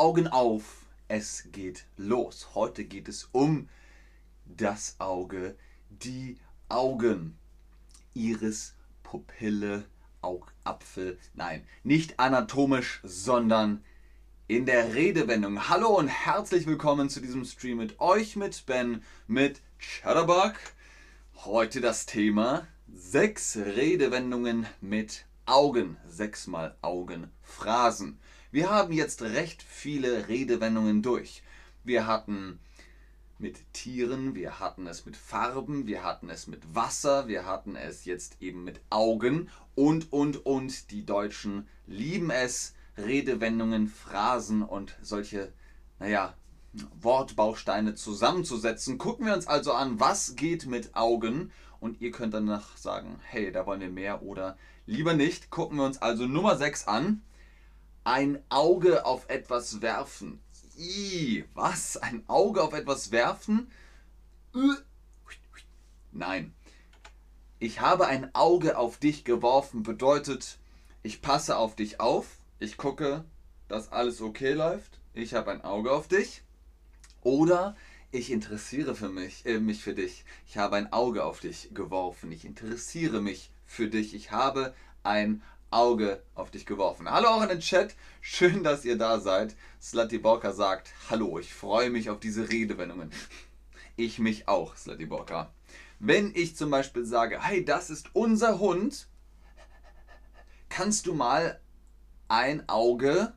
Augen auf, es geht los. Heute geht es um das Auge, die Augen, Iris, Pupille, Augapfel. Nein, nicht anatomisch, sondern in der Redewendung. Hallo und herzlich willkommen zu diesem Stream mit euch, mit Ben, mit Chatterbug. Heute das Thema sechs Redewendungen mit Augen. Sechsmal Augenphrasen. Wir haben jetzt recht viele Redewendungen durch. Wir hatten mit Tieren, wir hatten es mit Farben, wir hatten es mit Wasser, wir hatten es jetzt eben mit Augen und, und, und. Die Deutschen lieben es, Redewendungen, Phrasen und solche, naja, Wortbausteine zusammenzusetzen. Gucken wir uns also an, was geht mit Augen und ihr könnt danach sagen, hey, da wollen wir mehr oder lieber nicht. Gucken wir uns also Nummer 6 an ein Auge auf etwas werfen. I, was? Ein Auge auf etwas werfen? Nein. Ich habe ein Auge auf dich geworfen bedeutet, ich passe auf dich auf, ich gucke, dass alles okay läuft, ich habe ein Auge auf dich. Oder ich interessiere für mich, äh, mich für dich. Ich habe ein Auge auf dich geworfen. Ich interessiere mich für dich. Ich habe ein Auge auf dich geworfen. Hallo auch in den Chat. Schön, dass ihr da seid. Slutty Borka sagt, hallo, ich freue mich auf diese Redewendungen. Ich mich auch, Slutty Borka. Wenn ich zum Beispiel sage, hey, das ist unser Hund, kannst du mal ein Auge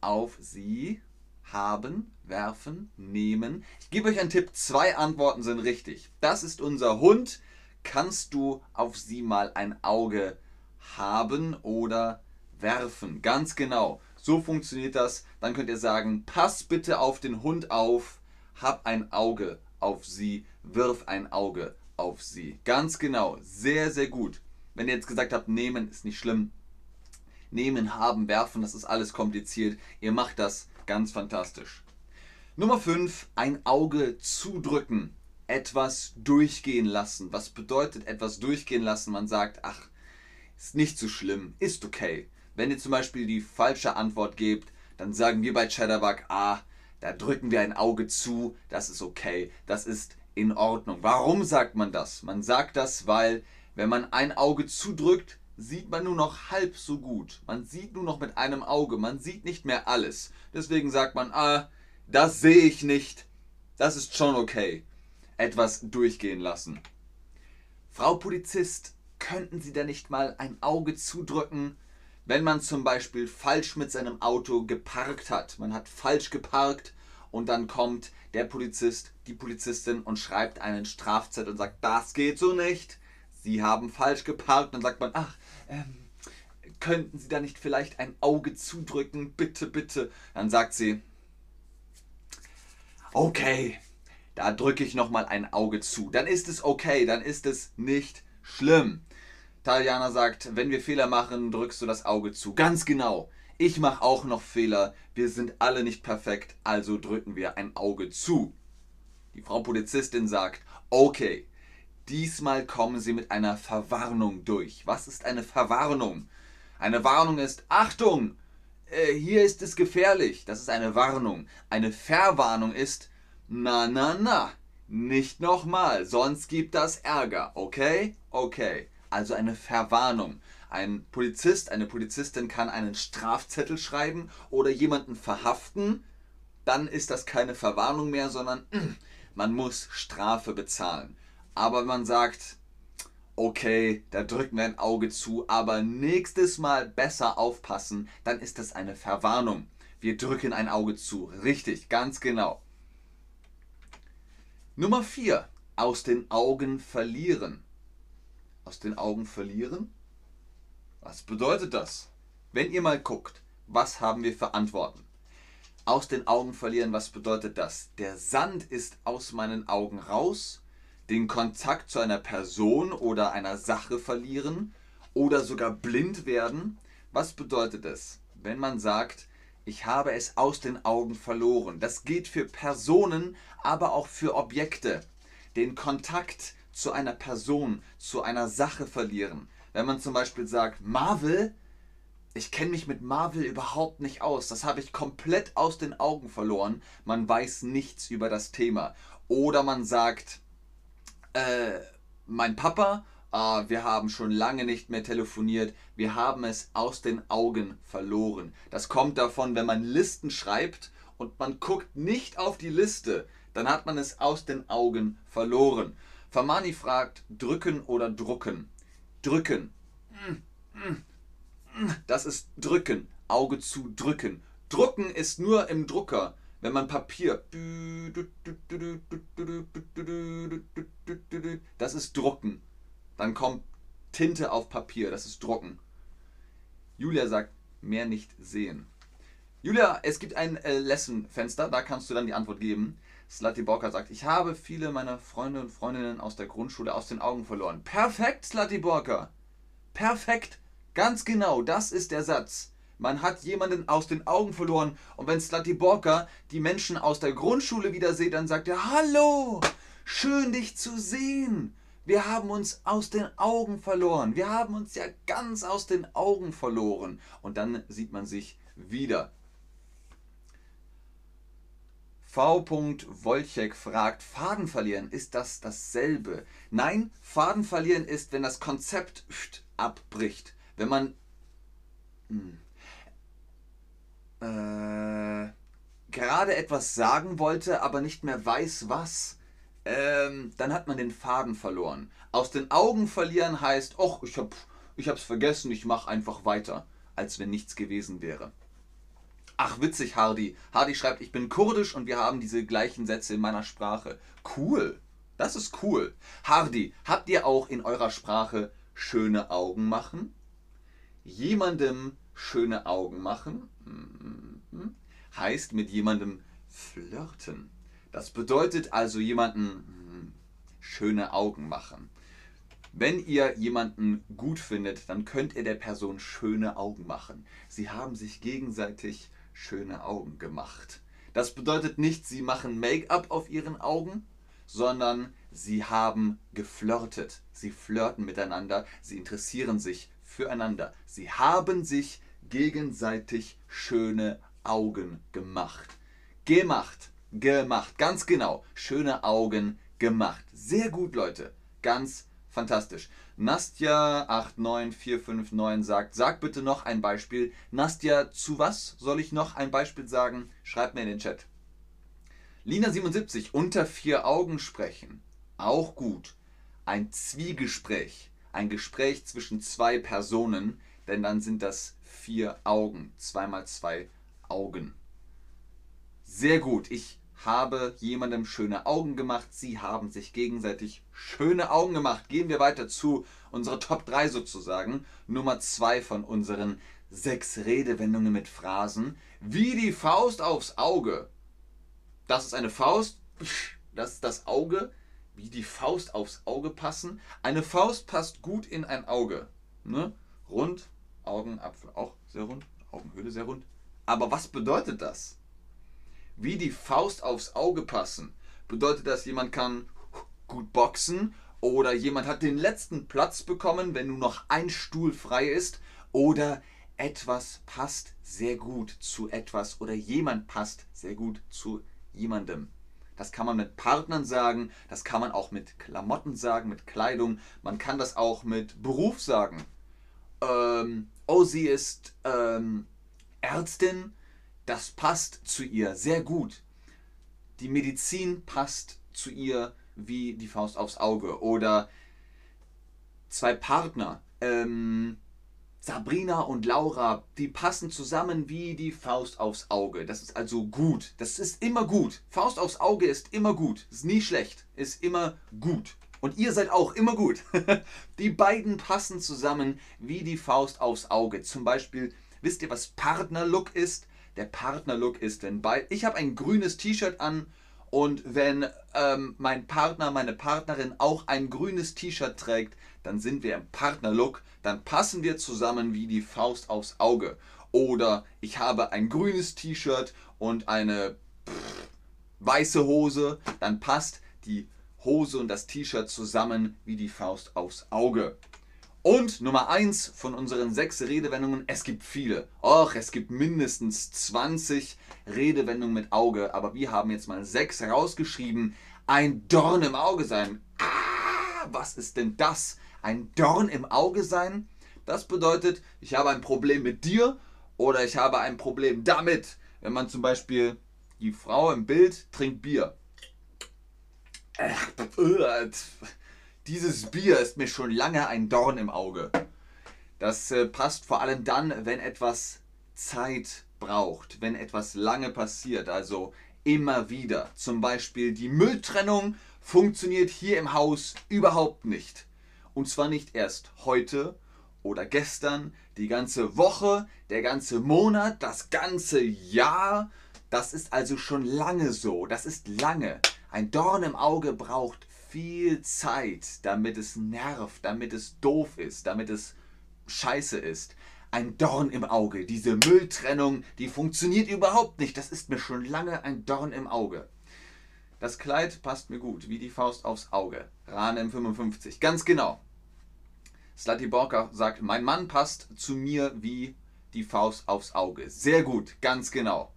auf sie haben, werfen, nehmen. Ich gebe euch einen Tipp, zwei Antworten sind richtig. Das ist unser Hund. Kannst du auf sie mal ein Auge werfen? Haben oder werfen. Ganz genau. So funktioniert das. Dann könnt ihr sagen, pass bitte auf den Hund auf, hab ein Auge auf sie, wirf ein Auge auf sie. Ganz genau. Sehr, sehr gut. Wenn ihr jetzt gesagt habt, nehmen ist nicht schlimm. Nehmen, haben, werfen, das ist alles kompliziert. Ihr macht das ganz fantastisch. Nummer 5, ein Auge zudrücken. Etwas durchgehen lassen. Was bedeutet etwas durchgehen lassen? Man sagt, ach, ist nicht so schlimm, ist okay. Wenn ihr zum Beispiel die falsche Antwort gebt, dann sagen wir bei Chatterbug, ah, da drücken wir ein Auge zu, das ist okay, das ist in Ordnung. Warum sagt man das? Man sagt das, weil wenn man ein Auge zudrückt, sieht man nur noch halb so gut. Man sieht nur noch mit einem Auge, man sieht nicht mehr alles. Deswegen sagt man, ah, das sehe ich nicht. Das ist schon okay. Etwas durchgehen lassen. Frau Polizist, könnten Sie da nicht mal ein Auge zudrücken, wenn man zum Beispiel falsch mit seinem Auto geparkt hat. Man hat falsch geparkt und dann kommt der Polizist, die Polizistin und schreibt einen Strafzettel und sagt, das geht so nicht. Sie haben falsch geparkt. Dann sagt man, ach, ähm, könnten Sie da nicht vielleicht ein Auge zudrücken? Bitte, bitte. Dann sagt sie, okay, da drücke ich nochmal ein Auge zu. Dann ist es okay, dann ist es nicht schlimm. Taljana sagt, wenn wir Fehler machen, drückst du das Auge zu. Ganz genau. Ich mache auch noch Fehler. Wir sind alle nicht perfekt, also drücken wir ein Auge zu. Die Frau Polizistin sagt, okay, diesmal kommen Sie mit einer Verwarnung durch. Was ist eine Verwarnung? Eine Warnung ist, Achtung, äh, hier ist es gefährlich. Das ist eine Warnung. Eine Verwarnung ist, na, na, na, nicht nochmal, sonst gibt das Ärger. Okay? Okay also eine Verwarnung. Ein Polizist, eine Polizistin kann einen Strafzettel schreiben oder jemanden verhaften, dann ist das keine Verwarnung mehr, sondern man muss Strafe bezahlen. Aber wenn man sagt, okay, da drücken wir ein Auge zu, aber nächstes Mal besser aufpassen, dann ist das eine Verwarnung. Wir drücken ein Auge zu. Richtig, ganz genau. Nummer 4. Aus den Augen verlieren aus den Augen verlieren? Was bedeutet das? Wenn ihr mal guckt, was haben wir für Antworten? Aus den Augen verlieren, was bedeutet das? Der Sand ist aus meinen Augen raus, den Kontakt zu einer Person oder einer Sache verlieren oder sogar blind werden. Was bedeutet es, wenn man sagt, ich habe es aus den Augen verloren? Das geht für Personen, aber auch für Objekte. Den Kontakt zu einer Person, zu einer Sache verlieren. Wenn man zum Beispiel sagt, Marvel, ich kenne mich mit Marvel überhaupt nicht aus. Das habe ich komplett aus den Augen verloren. Man weiß nichts über das Thema. Oder man sagt, äh, mein Papa, äh, wir haben schon lange nicht mehr telefoniert. Wir haben es aus den Augen verloren. Das kommt davon, wenn man Listen schreibt und man guckt nicht auf die Liste, dann hat man es aus den Augen verloren. Famani fragt, drücken oder drucken? Drücken. Das ist drücken. Auge zu drücken. Drucken ist nur im Drucker, wenn man Papier. Das ist drucken. Dann kommt Tinte auf Papier. Das ist drucken. Julia sagt, mehr nicht sehen. Julia, es gibt ein äh, Lesson-Fenster, da kannst du dann die Antwort geben. Slati Borka sagt, ich habe viele meiner Freunde und Freundinnen aus der Grundschule aus den Augen verloren. Perfekt, Slati Borka. Perfekt. Ganz genau, das ist der Satz. Man hat jemanden aus den Augen verloren und wenn Slati Borka die Menschen aus der Grundschule wieder sieht, dann sagt er, hallo, schön dich zu sehen. Wir haben uns aus den Augen verloren. Wir haben uns ja ganz aus den Augen verloren. Und dann sieht man sich wieder. V. Wolchek fragt, Faden verlieren, ist das dasselbe? Nein, Faden verlieren ist, wenn das Konzept abbricht. Wenn man... Hm, äh, gerade etwas sagen wollte, aber nicht mehr weiß was, ähm, dann hat man den Faden verloren. Aus den Augen verlieren heißt, ach, ich hab, ich hab's vergessen, ich mach einfach weiter, als wenn nichts gewesen wäre. Ach, witzig, Hardy. Hardy schreibt, ich bin kurdisch und wir haben diese gleichen Sätze in meiner Sprache. Cool. Das ist cool. Hardy, habt ihr auch in eurer Sprache schöne Augen machen? Jemandem schöne Augen machen mhm. heißt mit jemandem flirten. Das bedeutet also jemanden mhm, schöne Augen machen. Wenn ihr jemanden gut findet, dann könnt ihr der Person schöne Augen machen. Sie haben sich gegenseitig schöne Augen gemacht. Das bedeutet nicht, sie machen Make-up auf ihren Augen, sondern sie haben geflirtet. Sie flirten miteinander, sie interessieren sich füreinander. Sie haben sich gegenseitig schöne Augen gemacht. Gemacht, gemacht, ganz genau. Schöne Augen gemacht. Sehr gut, Leute. Ganz fantastisch. Nastja89459 sagt, sag bitte noch ein Beispiel. Nastja, zu was soll ich noch ein Beispiel sagen? Schreibt mir in den Chat. Lina77, unter vier Augen sprechen. Auch gut. Ein Zwiegespräch. Ein Gespräch zwischen zwei Personen, denn dann sind das vier Augen. Zweimal zwei Augen. Sehr gut. Ich habe jemandem schöne Augen gemacht. Sie haben sich gegenseitig schöne Augen gemacht. Gehen wir weiter zu unserer Top 3 sozusagen. Nummer 2 von unseren sechs Redewendungen mit Phrasen. Wie die Faust aufs Auge. Das ist eine Faust. Das ist das Auge. Wie die Faust aufs Auge passen. Eine Faust passt gut in ein Auge. Ne? Rund, Augenapfel auch sehr rund, Augenhöhle sehr rund. Aber was bedeutet das? Wie die Faust aufs Auge passen. Bedeutet das, jemand kann gut boxen oder jemand hat den letzten Platz bekommen, wenn nur noch ein Stuhl frei ist oder etwas passt sehr gut zu etwas oder jemand passt sehr gut zu jemandem. Das kann man mit Partnern sagen, das kann man auch mit Klamotten sagen, mit Kleidung, man kann das auch mit Beruf sagen. Ähm, oh, sie ist ähm, Ärztin, das passt zu ihr sehr gut. Die Medizin passt zu ihr wie die Faust aufs Auge. Oder zwei Partner, ähm, Sabrina und Laura, die passen zusammen wie die Faust aufs Auge. Das ist also gut. Das ist immer gut. Faust aufs Auge ist immer gut. Ist nie schlecht. Ist immer gut. Und ihr seid auch immer gut. die beiden passen zusammen wie die Faust aufs Auge. Zum Beispiel, wisst ihr, was Partnerlook ist? Der Partnerlook ist. Wenn bei, ich habe ein grünes T-Shirt an und wenn ähm, mein Partner, meine Partnerin auch ein grünes T-Shirt trägt, dann sind wir im Partnerlook, dann passen wir zusammen wie die Faust aufs Auge. Oder ich habe ein grünes T-Shirt und eine pff, weiße Hose, dann passt die Hose und das T-Shirt zusammen wie die Faust aufs Auge. Und Nummer eins von unseren sechs Redewendungen, es gibt viele. Och, es gibt mindestens 20 Redewendungen mit Auge, aber wir haben jetzt mal sechs rausgeschrieben. Ein Dorn im Auge sein. Ah, was ist denn das? Ein Dorn im Auge sein? Das bedeutet, ich habe ein Problem mit dir oder ich habe ein Problem damit. Wenn man zum Beispiel die Frau im Bild trinkt Bier. Äh, dieses Bier ist mir schon lange ein Dorn im Auge. Das äh, passt vor allem dann, wenn etwas Zeit braucht, wenn etwas lange passiert, also immer wieder. Zum Beispiel die Mülltrennung funktioniert hier im Haus überhaupt nicht. Und zwar nicht erst heute oder gestern, die ganze Woche, der ganze Monat, das ganze Jahr. Das ist also schon lange so. Das ist lange. Ein Dorn im Auge braucht viel Zeit, damit es nervt, damit es doof ist, damit es scheiße ist. Ein Dorn im Auge. Diese Mülltrennung, die funktioniert überhaupt nicht. Das ist mir schon lange ein Dorn im Auge. Das Kleid passt mir gut, wie die Faust aufs Auge. Ranem 55. Ganz genau. Slati Borka sagt, mein Mann passt zu mir wie die Faust aufs Auge. Sehr gut, ganz genau.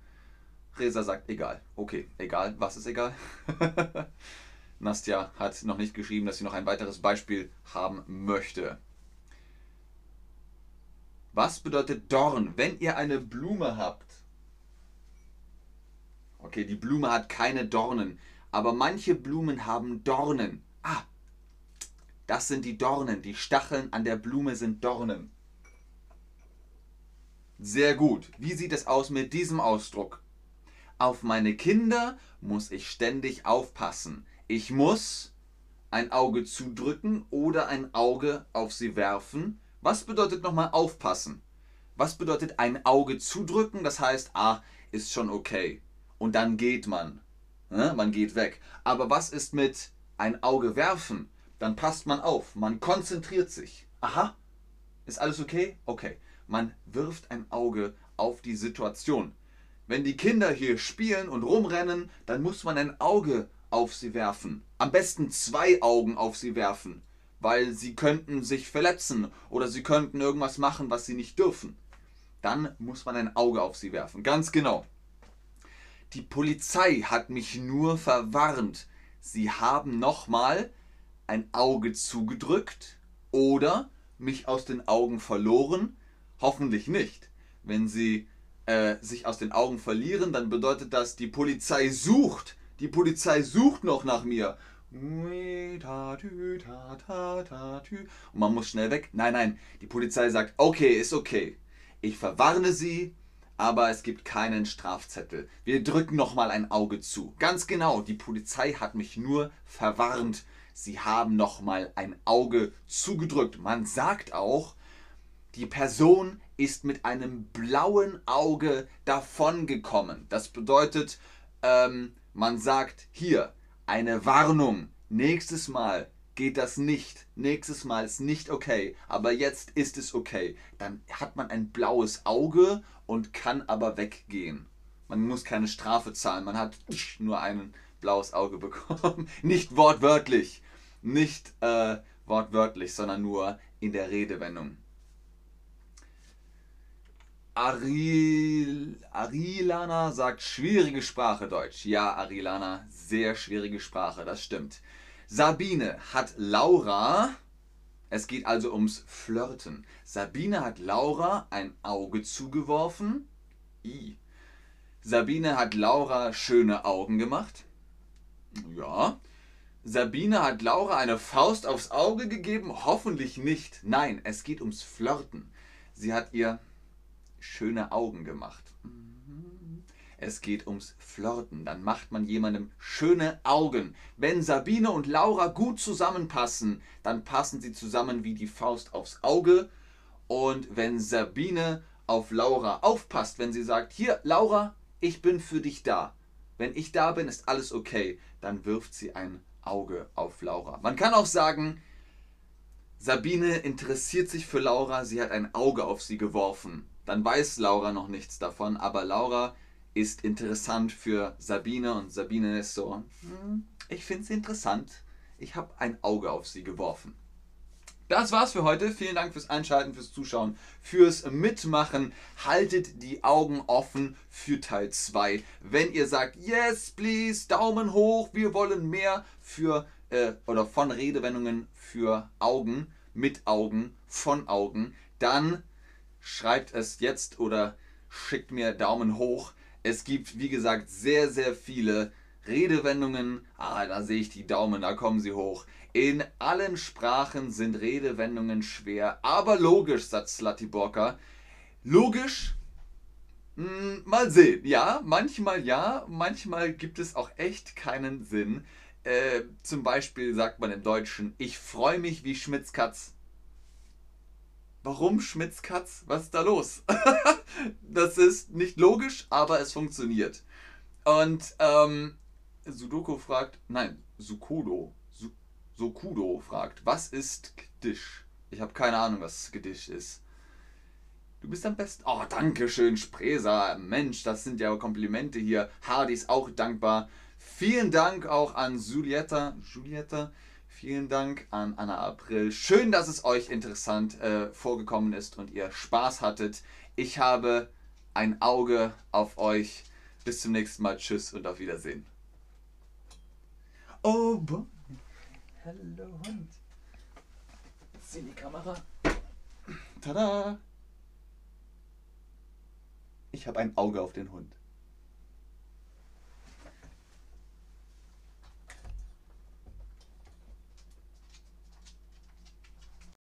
Reza sagt, egal. Okay, egal. Was ist egal? Nastja hat noch nicht geschrieben, dass sie noch ein weiteres Beispiel haben möchte. Was bedeutet Dorn, wenn ihr eine Blume habt? Okay, die Blume hat keine Dornen, aber manche Blumen haben Dornen. Ah, das sind die Dornen. Die Stacheln an der Blume sind Dornen. Sehr gut. Wie sieht es aus mit diesem Ausdruck? Auf meine Kinder muss ich ständig aufpassen. Ich muss ein Auge zudrücken oder ein Auge auf sie werfen. Was bedeutet nochmal aufpassen? Was bedeutet ein Auge zudrücken? Das heißt, ah, ist schon okay. Und dann geht man. Ne? Man geht weg. Aber was ist mit ein Auge werfen? Dann passt man auf. Man konzentriert sich. Aha. Ist alles okay? Okay. Man wirft ein Auge auf die Situation. Wenn die Kinder hier spielen und rumrennen, dann muss man ein Auge auf sie werfen. Am besten zwei Augen auf sie werfen, weil sie könnten sich verletzen oder sie könnten irgendwas machen, was sie nicht dürfen. Dann muss man ein Auge auf sie werfen. Ganz genau. Die Polizei hat mich nur verwarnt. Sie haben nochmal ein Auge zugedrückt oder mich aus den Augen verloren. Hoffentlich nicht. Wenn sie äh, sich aus den Augen verlieren, dann bedeutet das, die Polizei sucht die Polizei sucht noch nach mir. Und man muss schnell weg. Nein, nein, die Polizei sagt, okay, ist okay. Ich verwarne sie, aber es gibt keinen Strafzettel. Wir drücken nochmal ein Auge zu. Ganz genau, die Polizei hat mich nur verwarnt. Sie haben nochmal ein Auge zugedrückt. Man sagt auch, die Person ist mit einem blauen Auge davongekommen. Das bedeutet, ähm, man sagt hier eine Warnung. Nächstes Mal geht das nicht. Nächstes Mal ist nicht okay. Aber jetzt ist es okay. Dann hat man ein blaues Auge und kann aber weggehen. Man muss keine Strafe zahlen. Man hat nur ein blaues Auge bekommen. Nicht wortwörtlich. Nicht äh, wortwörtlich, sondern nur in der Redewendung. Aril, Arilana sagt schwierige Sprache Deutsch. Ja, Arilana, sehr schwierige Sprache, das stimmt. Sabine hat Laura, es geht also ums Flirten. Sabine hat Laura ein Auge zugeworfen. I. Sabine hat Laura schöne Augen gemacht. Ja. Sabine hat Laura eine Faust aufs Auge gegeben? Hoffentlich nicht. Nein, es geht ums Flirten. Sie hat ihr schöne Augen gemacht. Es geht ums Flirten. Dann macht man jemandem schöne Augen. Wenn Sabine und Laura gut zusammenpassen, dann passen sie zusammen wie die Faust aufs Auge. Und wenn Sabine auf Laura aufpasst, wenn sie sagt, hier Laura, ich bin für dich da. Wenn ich da bin, ist alles okay. Dann wirft sie ein Auge auf Laura. Man kann auch sagen, Sabine interessiert sich für Laura, sie hat ein Auge auf sie geworfen. Dann weiß Laura noch nichts davon, aber Laura ist interessant für Sabine und Sabine ist so, hm, ich finde sie interessant, ich habe ein Auge auf sie geworfen. Das war's für heute. Vielen Dank fürs Einschalten, fürs Zuschauen, fürs Mitmachen. Haltet die Augen offen für Teil 2. Wenn ihr sagt, yes, please, Daumen hoch, wir wollen mehr für äh, oder von Redewendungen für Augen, mit Augen, von Augen, dann schreibt es jetzt oder schickt mir Daumen hoch. Es gibt, wie gesagt, sehr, sehr viele Redewendungen. Ah, da sehe ich die Daumen, da kommen sie hoch. In allen Sprachen sind Redewendungen schwer, aber logisch, sagt Slatiborka. Logisch? Hm, mal sehen. Ja, manchmal ja, manchmal gibt es auch echt keinen Sinn. Äh, zum Beispiel sagt man im Deutschen, ich freue mich wie Schmitzkatz. Warum Schmitzkatz? Was ist da los? das ist nicht logisch, aber es funktioniert. Und ähm, Sudoku fragt, nein, Sukodo, Su Sokudo fragt, was ist Gedisch? Ich habe keine Ahnung, was Gedisch ist. Du bist am besten. Oh, danke schön, Spresa. Mensch, das sind ja Komplimente hier. Hardy ist auch dankbar. Vielen Dank auch an Julietta. Julietta. Vielen Dank an Anna April. Schön, dass es euch interessant äh, vorgekommen ist und ihr Spaß hattet. Ich habe ein Auge auf euch. Bis zum nächsten Mal. Tschüss und auf Wiedersehen. Oh, boy. Hallo Hund. Sieh die Kamera. Tada! Ich habe ein Auge auf den Hund.